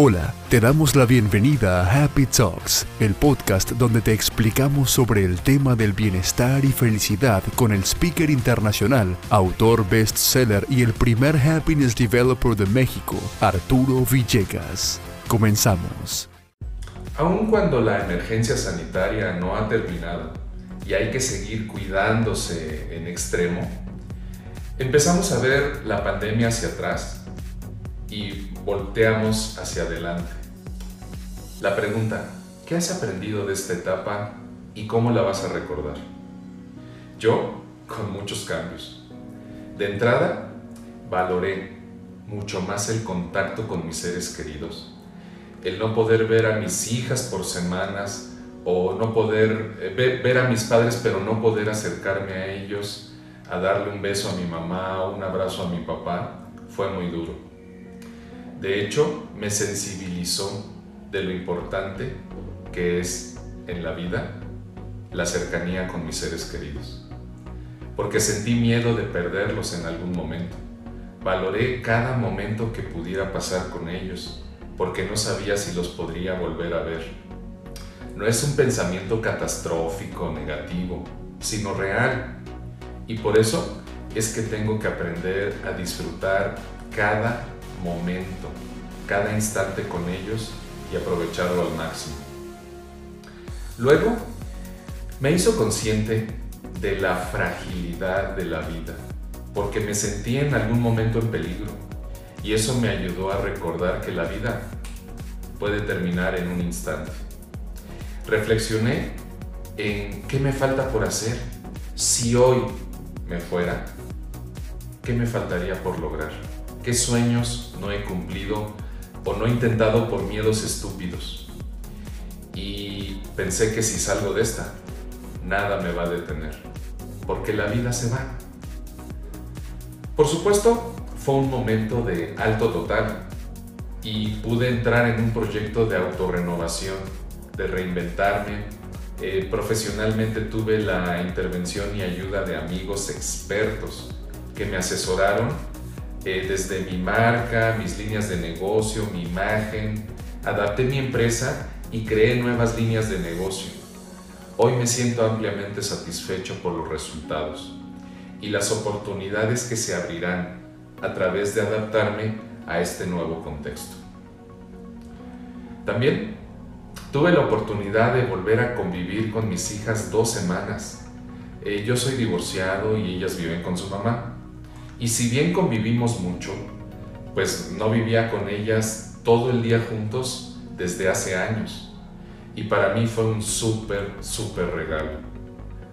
Hola, te damos la bienvenida a Happy Talks, el podcast donde te explicamos sobre el tema del bienestar y felicidad con el speaker internacional, autor bestseller y el primer happiness developer de México, Arturo Villegas. Comenzamos. Aun cuando la emergencia sanitaria no ha terminado y hay que seguir cuidándose en extremo, empezamos a ver la pandemia hacia atrás y volteamos hacia adelante. La pregunta, ¿qué has aprendido de esta etapa y cómo la vas a recordar? Yo, con muchos cambios. De entrada, valoré mucho más el contacto con mis seres queridos. El no poder ver a mis hijas por semanas o no poder eh, ver, a mis padres pero no poder acercarme a ellos, a darle un beso a mi mamá o un abrazo a mi papá, fue muy duro de hecho, me sensibilizó de lo importante que es en la vida la cercanía con mis seres queridos. Porque sentí miedo de perderlos en algún momento. Valoré cada momento que pudiera pasar con ellos, porque no sabía si los podría volver a ver. No es un pensamiento catastrófico, negativo, sino real. Y por eso es que tengo que aprender a disfrutar cada momento, cada instante con ellos y aprovecharlo al máximo. Luego, me hizo consciente de la fragilidad de la vida, porque me sentí en algún momento en peligro y eso me ayudó a recordar que la vida puede terminar en un instante. Reflexioné en qué me falta por hacer. Si hoy me fuera, ¿qué me faltaría por lograr? ¿Qué sueños no he cumplido o no he intentado por miedos estúpidos? Y pensé que si salgo de esta, nada me va a detener, porque la vida se va. Por supuesto, fue un momento de alto total y pude entrar en un proyecto de autorrenovación, de reinventarme. Eh, profesionalmente tuve la intervención y ayuda de amigos expertos que me asesoraron eh, desde mi marca, mis líneas de negocio, mi imagen, adapté mi empresa y creé nuevas líneas de negocio. Hoy me siento ampliamente satisfecho por los resultados y las oportunidades que se abrirán a través de adaptarme a este nuevo contexto. También tuve la oportunidad de volver a convivir con mis hijas dos semanas. Eh, yo soy divorciado y ellas viven con su mamá. Y si bien convivimos mucho, pues no vivía con ellas todo el día juntos desde hace años. Y para mí fue un súper, súper regalo.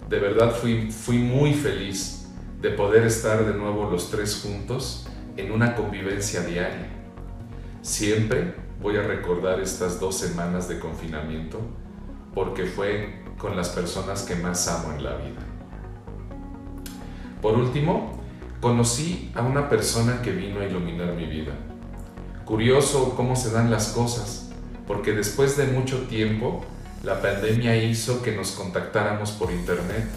De verdad fui, fui muy feliz de poder estar de nuevo los tres juntos en una convivencia diaria. Siempre voy a recordar estas dos semanas de confinamiento porque fue con las personas que más amo en la vida. Por último, conocí a una persona que vino a iluminar mi vida. Curioso cómo se dan las cosas, porque después de mucho tiempo, la pandemia hizo que nos contactáramos por internet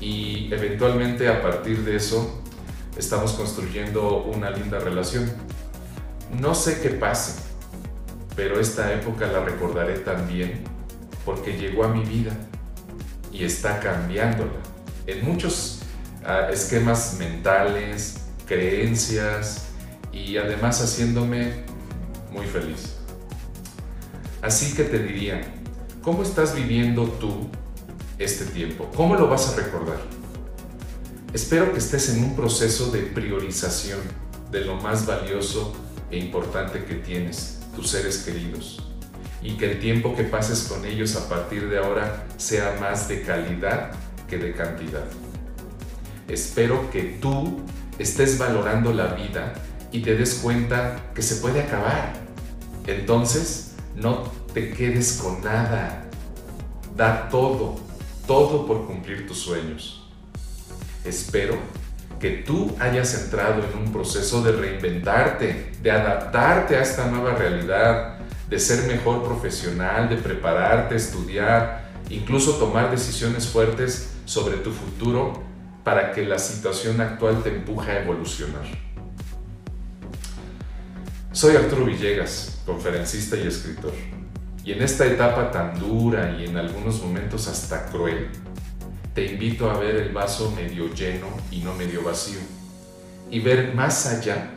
y eventualmente a partir de eso estamos construyendo una linda relación. No sé qué pase, pero esta época la recordaré también porque llegó a mi vida y está cambiándola en muchos esquemas mentales, creencias y además haciéndome muy feliz. Así que te diría, ¿cómo estás viviendo tú este tiempo? ¿Cómo lo vas a recordar? Espero que estés en un proceso de priorización de lo más valioso e importante que tienes, tus seres queridos, y que el tiempo que pases con ellos a partir de ahora sea más de calidad que de cantidad. Espero que tú estés valorando la vida y te des cuenta que se puede acabar. Entonces, no te quedes con nada. Da todo, todo por cumplir tus sueños. Espero que tú hayas entrado en un proceso de reinventarte, de adaptarte a esta nueva realidad, de ser mejor profesional, de prepararte, estudiar, incluso tomar decisiones fuertes sobre tu futuro para que la situación actual te empuje a evolucionar. Soy Arturo Villegas, conferencista y escritor. Y en esta etapa tan dura y en algunos momentos hasta cruel, te invito a ver el vaso medio lleno y no medio vacío, y ver más allá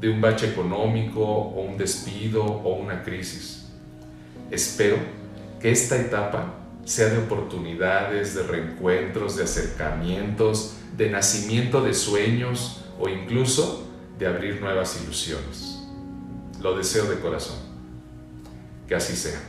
de un bache económico o un despido o una crisis. Espero que esta etapa sea de oportunidades, de reencuentros, de acercamientos, de nacimiento de sueños o incluso de abrir nuevas ilusiones. Lo deseo de corazón. Que así sea.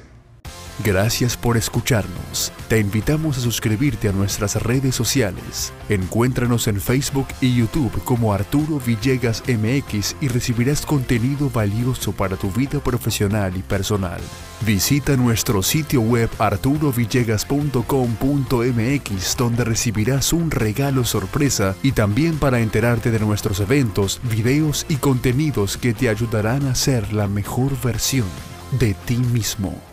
Gracias por escucharnos. Te invitamos a suscribirte a nuestras redes sociales. Encuéntranos en Facebook y YouTube como Arturo Villegas MX y recibirás contenido valioso para tu vida profesional y personal. Visita nuestro sitio web arturovillegas.com.mx donde recibirás un regalo sorpresa y también para enterarte de nuestros eventos, videos y contenidos que te ayudarán a ser la mejor versión de ti mismo.